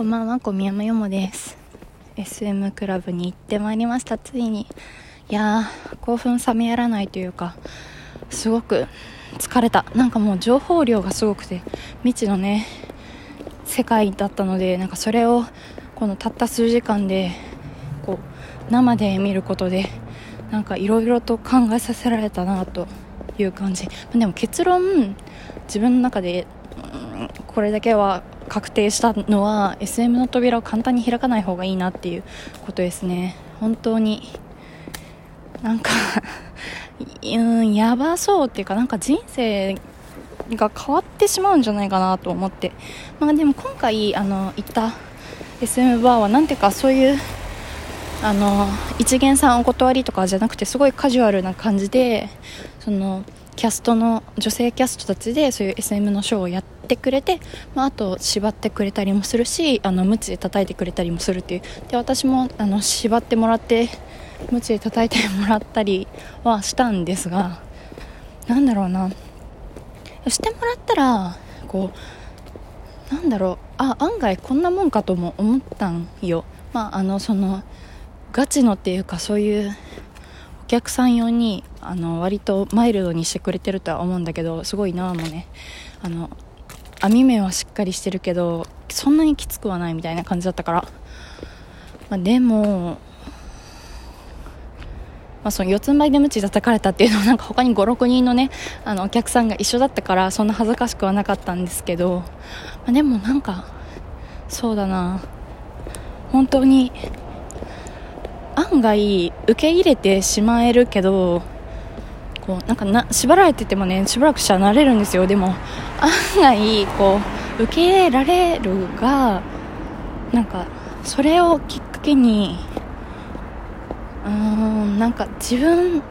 こんばんは、小宮山よもです。SM クラブに行ってまいりました、ついに。いやー、興奮冷めやらないというか、すごく疲れた。なんかもう情報量がすごくて、未知のね、世界だったので、なんかそれを、このたった数時間で、こう、生で見ることで、なんかいろいろと考えさせられたなという感じ。でも結論、自分の中で、うん、これだけは確定したのは SM の扉を簡単に開かない方がいいなっていうことですね。本当に。なんか うんやばそうっていうかなんか人生が変わってしまうんじゃないかなと思って、まあ、でも今回あの行った SM バーはなんていうかそういうあの一元さんお断りとかじゃなくてすごいカジュアルな感じでそのキャストの女性キャストたちでそういう SM のショーをやってくれて、まあ、あと縛ってくれたりもするしあのムチで叩いてくれたりもするっていう。で私もあの縛ってもらってムチで叩いてもらったりはしたんですがなんだろうな。してもらったらこうなんだろう。あ案外こんなもんかとも思ったんよ。まああのそのガチのっていうかそういうお客さん用にあの割とマイルドにしてくれてるとは思うんだけどすごいなもね。あの網目はしっかりしてるけどそんなにきつくはないみたいな感じだったから、まあ、でも、まあ、その四つん這いで鞭叩かれたっていうのはなんか他に56人のねあのお客さんが一緒だったからそんな恥ずかしくはなかったんですけど、まあ、でもなんかそうだな。本当に案外受け入れてしまえるけどこうなんかな縛られててもねしばらくしたら慣れるんですよ。でも案外こう受け入れられるがなんかそれをきっかけにうーんなんか自分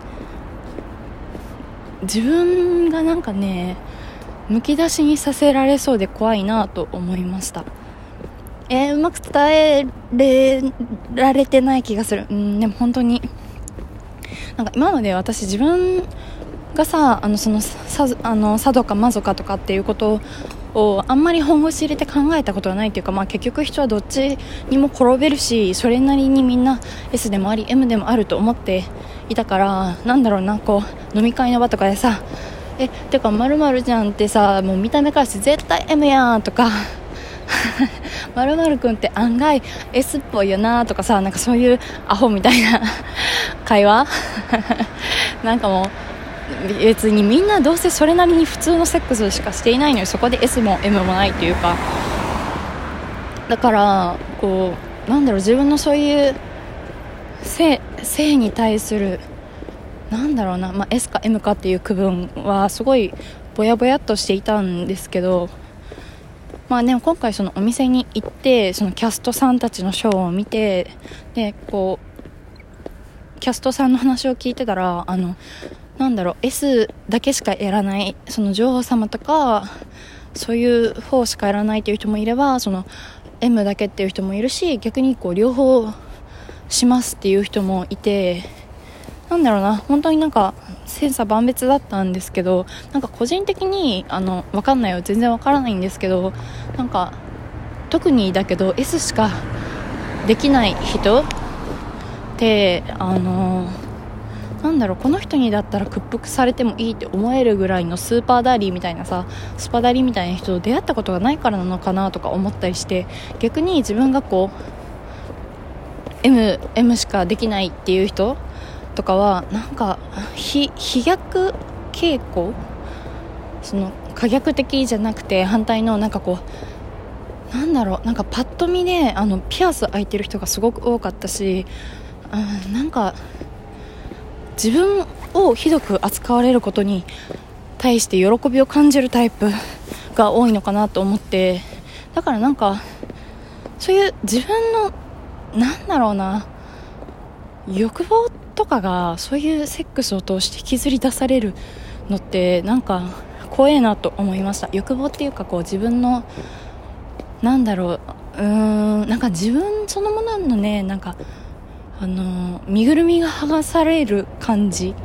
自分がなんかねむき出しにさせられそうで怖いなと思いましたえー、うまく伝えられてない気がする。うん、でも本当に、なんか今まで私自分がさ、あの、その、さ、あの、佐渡か魔族かとかっていうことをあんまり本腰入れて考えたことはないっていうか、まあ結局人はどっちにも転べるし、それなりにみんな S でもあり M でもあると思っていたから、なんだろうな、こう、飲み会の場とかでさ、え、てか、まるじゃんってさ、もう見た目からして絶対 M やんとか、まるまるくんって案外 S っぽいよなとかさなんかそういうアホみたいな会話？なんかもう別にみんなどうせそれなりに普通のセックスしかしていないのにそこで S も M もないっていうか。だからこうなんだろう自分のそういう性性に対するなんだろうな、まあ、S か M かっていう区分はすごいぼやぼやっとしていたんですけどまあね、今回そのお店に行ってそのキャストさんたちのショーを見てでこうキャストさんの話を聞いてたらあのなんだろう S だけしかやらないその女王様とかそういう方しかやらないという人もいればその M だけっていう人もいるし逆にこう両方しますっていう人もいてなんだろうな本当になんか千差万別だったんですけどなんか個人的にあの分かんないよ全然分からないんですけどなんか特にだけど S しかできない人ってあのなんだろうこの人にだったら屈服されてもいいって思えるぐらいのスーパーダーリーみたいなさスパダリーみたいな人と出会ったことがないからなのかなとか思ったりして逆に自分がこう M, M しかできないっていう人とかはなんか飛逆傾向その可逆的じゃなくて反対のなんかこうなんだろうなんかパッと見であのピアス開いてる人がすごく多かったし、うん、なんか自分をひどく扱われることに対して喜びを感じるタイプが多いのかなと思ってだからなんかそういう自分のなんだろうな欲望とかがそういうセックスを通して引きずり出されるのってなんか怖えなと思いました。欲望っていうかこう自分のなんだろううーんなんか自分そのもののねなんかあの身ぐるみが剥がされる感じ。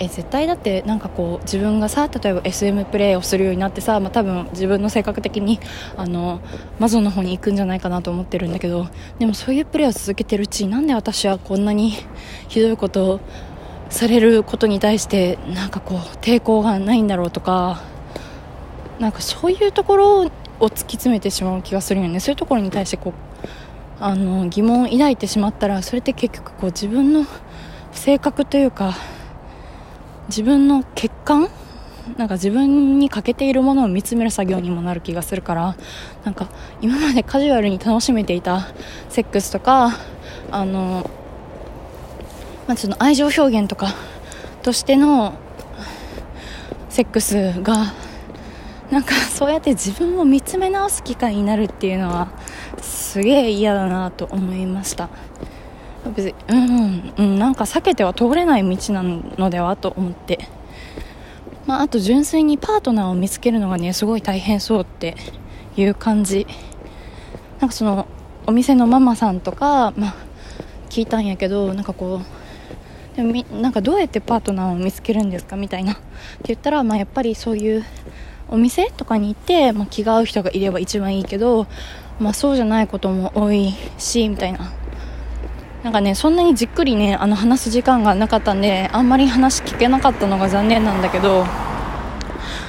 え絶対だってなんかこう自分がさ例えば SM プレイをするようになってさ、まあ、多分自分の性格的にあのマゾの方に行くんじゃないかなと思ってるんだけどでもそういうプレイを続けてるうちになんで私はこんなにひどいことをされることに対してなんかこう抵抗がないんだろうとかなんかそういうところを突き詰めてしまう気がするよね。そういうところに対してこうあの疑問を抱いてしまったらそれって結局こう自分の性格というか自分の欠陥なんか自分に欠けているものを見つめる作業にもなる気がするからなんか今までカジュアルに楽しめていたセックスとかあの、まあ、その愛情表現とかとしてのセックスがなんかそうやって自分を見つめ直す機会になるっていうのはすげえ嫌だなと思いました。別にうんうんなんか避けては通れない道なのではと思って。まあ、あと純粋にパートナーを見つけるのがねすごい大変そうっていう感じ。なんかそのお店のママさんとか、まあ、聞いたんやけどなんかこうでもなんかどうやってパートナーを見つけるんですかみたいな。って言ったら、まあ、やっぱりそういうお店とかに行って、まあ、気が合う人がいれば一番いいけど、まあ、そうじゃないことも多いしみたいな。なんかねそんなにじっくりねあの話す時間がなかったんであんまり話聞けなかったのが残念なんだけど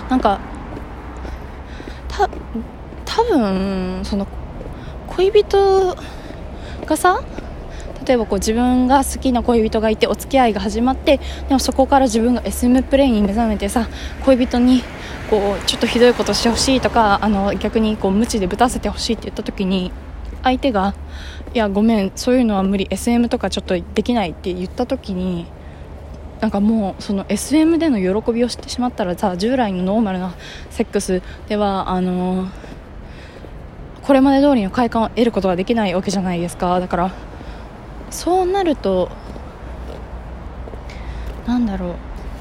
なんかた多分その恋人がさ例えばこう自分が好きな恋人がいてお付き合いが始まってでもそこから自分が SM プレイに目覚めてさ恋人にこうちょっとひどいことしてほしいとかあの逆にこう無知でぶたせてほしいって言った時に相手がいやごめんそういうのは無理 SM とかちょっとできないって言った時になんかもうその SM での喜びを知ってしまったらさ従来のノーマルなセックスではあの、これまで通りの快感を得ることができないわけじゃないですか。だからそうなるとなんだろ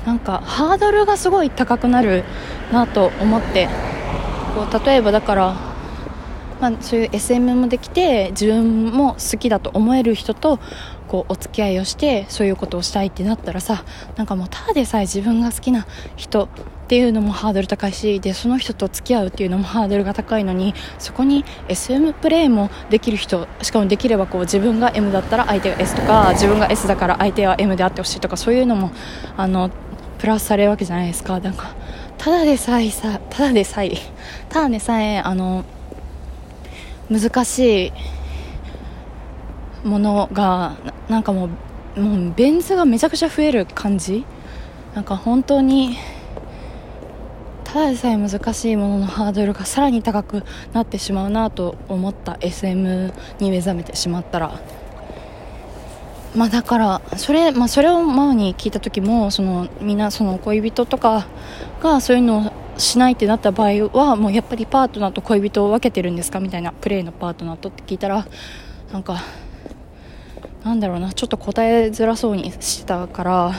うなんかハードルがすごい高くなるなと思ってこう例えばだからまあ、そういう SM もできて自分も好きだと思える人とこうお付き合いをしてそういうことをしたいってなったらさなんかもうただでさえ自分が好きな人っていうのもハードル高いしでその人と付き合うっていうのもハードルが高いのにそこに SM プレイもできる人しかもできればこう自分が M だったら相手が S とか自分が S だから相手は M であってほしいとかそういうのもあのプラスされるわけじゃないですか。なんかただでさえさただでさえ ただでさえあの難しいものがなんかもうもうベン図がめちゃくちゃ増える感じ？なんか本当にただでさえ難しいもののハードルがさらに高くなってしまうなと思った SM に目覚めてしまったら。まあだからそれ,、まあ、それをママに聞いた時もそのみんなその恋人とかがそういうのをしないってなった場合はもうやっぱりパートナーと恋人を分けてるんですかみたいなプレーのパートナーとって聞いたらなんかなんだろうなちょっと答えづらそうにしてたから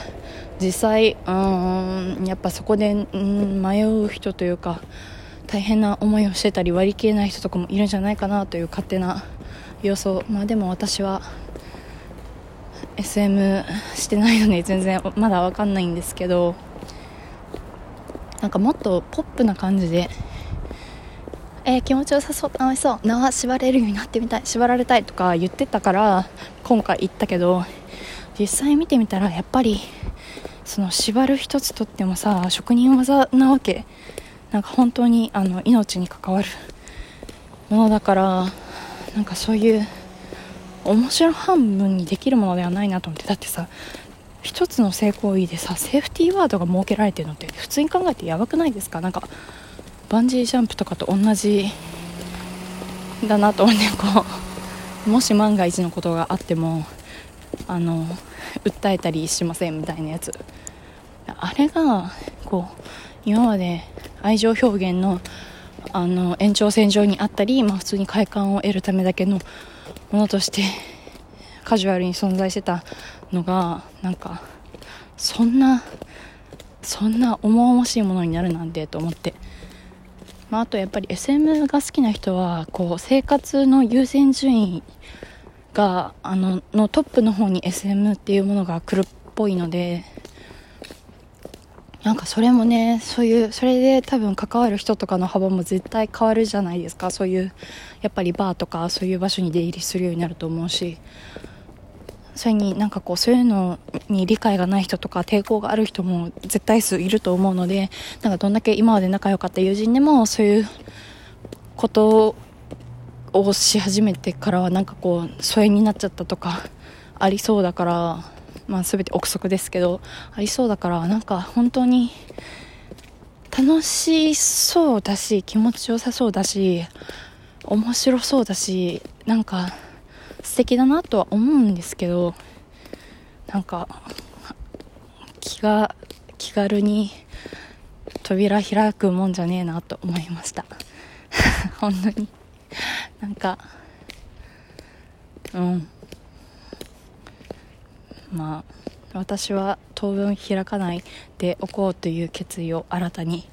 実際うんやっぱそこでうん迷う人というか大変な思いをしてたり割り切れない人とかもいるんじゃないかなという勝手な予想まあでも私は SM してないので全然まだ分かんないんですけどなんかもっとポップな感じで、えー、気持ちよさそう楽しそう縄縛れるようになってみたい縛られたいとか言ってたから今回行ったけど実際見てみたらやっぱりその縛る一つとってもさ職人技なわけ。なんか本当にあの命に関わるものだからなんかそういう面白半分にできるものではないなと思って。だってさ一つの性行為でさセーフティーワードが設けられてるのって普通に考えてやばくないですか？なんかバンジージャンプとかと同じだなと思ってこうもし万が一のことがあってもあの訴えたりしませんみたいなやつ。あれがこう今まで愛情表現のあの延長線上にあったり、まあ、普通に快感を得るためだけのものとしてカジュアルに存在してたのがなんかそんなそんな重々しいものになるなんてと思って、まあ、あとやっぱり SM が好きな人はこう生活の優先順位があののトップの方に SM っていうものが来るっぽいのでなんかそれもねそういうそれで多分関わる人とかの幅も絶対変わるじゃないですか。そういうやっぱりバーとかそういう場所に出入りするようになると思うし。それになんかこうそういうのに理解がない人とか抵抗がある人も絶対数いると思うのでなんかどんだけ今まで仲良かった友人でもそういうことをし始めてからはなんかこう疎遠になっちゃったとかありそうだからまあ全て憶測ですけどありそうだからなんか本当に楽しそうだし気持ちよさそうだし面白そうだしなんか素敵だなとは思うんですけどなんか気が気軽に扉開くもんじゃねえなと思いました。本当に。なんかうん。まあ私は当分開かないでおこうという決意を新たに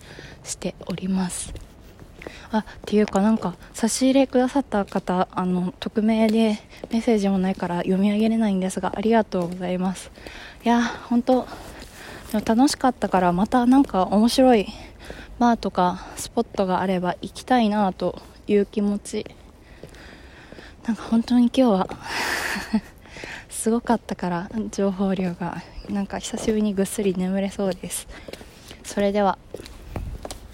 しておりますあっていうかなんか差し入れくださった方あの匿名でメッセージもないから読み上げれないんですがありがとうございます。いや本当でも楽しかったからまたなんか面白い。バーとかスポットがあれば行きたいなという気持ち。なんか本当に今日は。すごかったから情報量が。なんか久しぶりにぐっすり眠れそうです。それでは。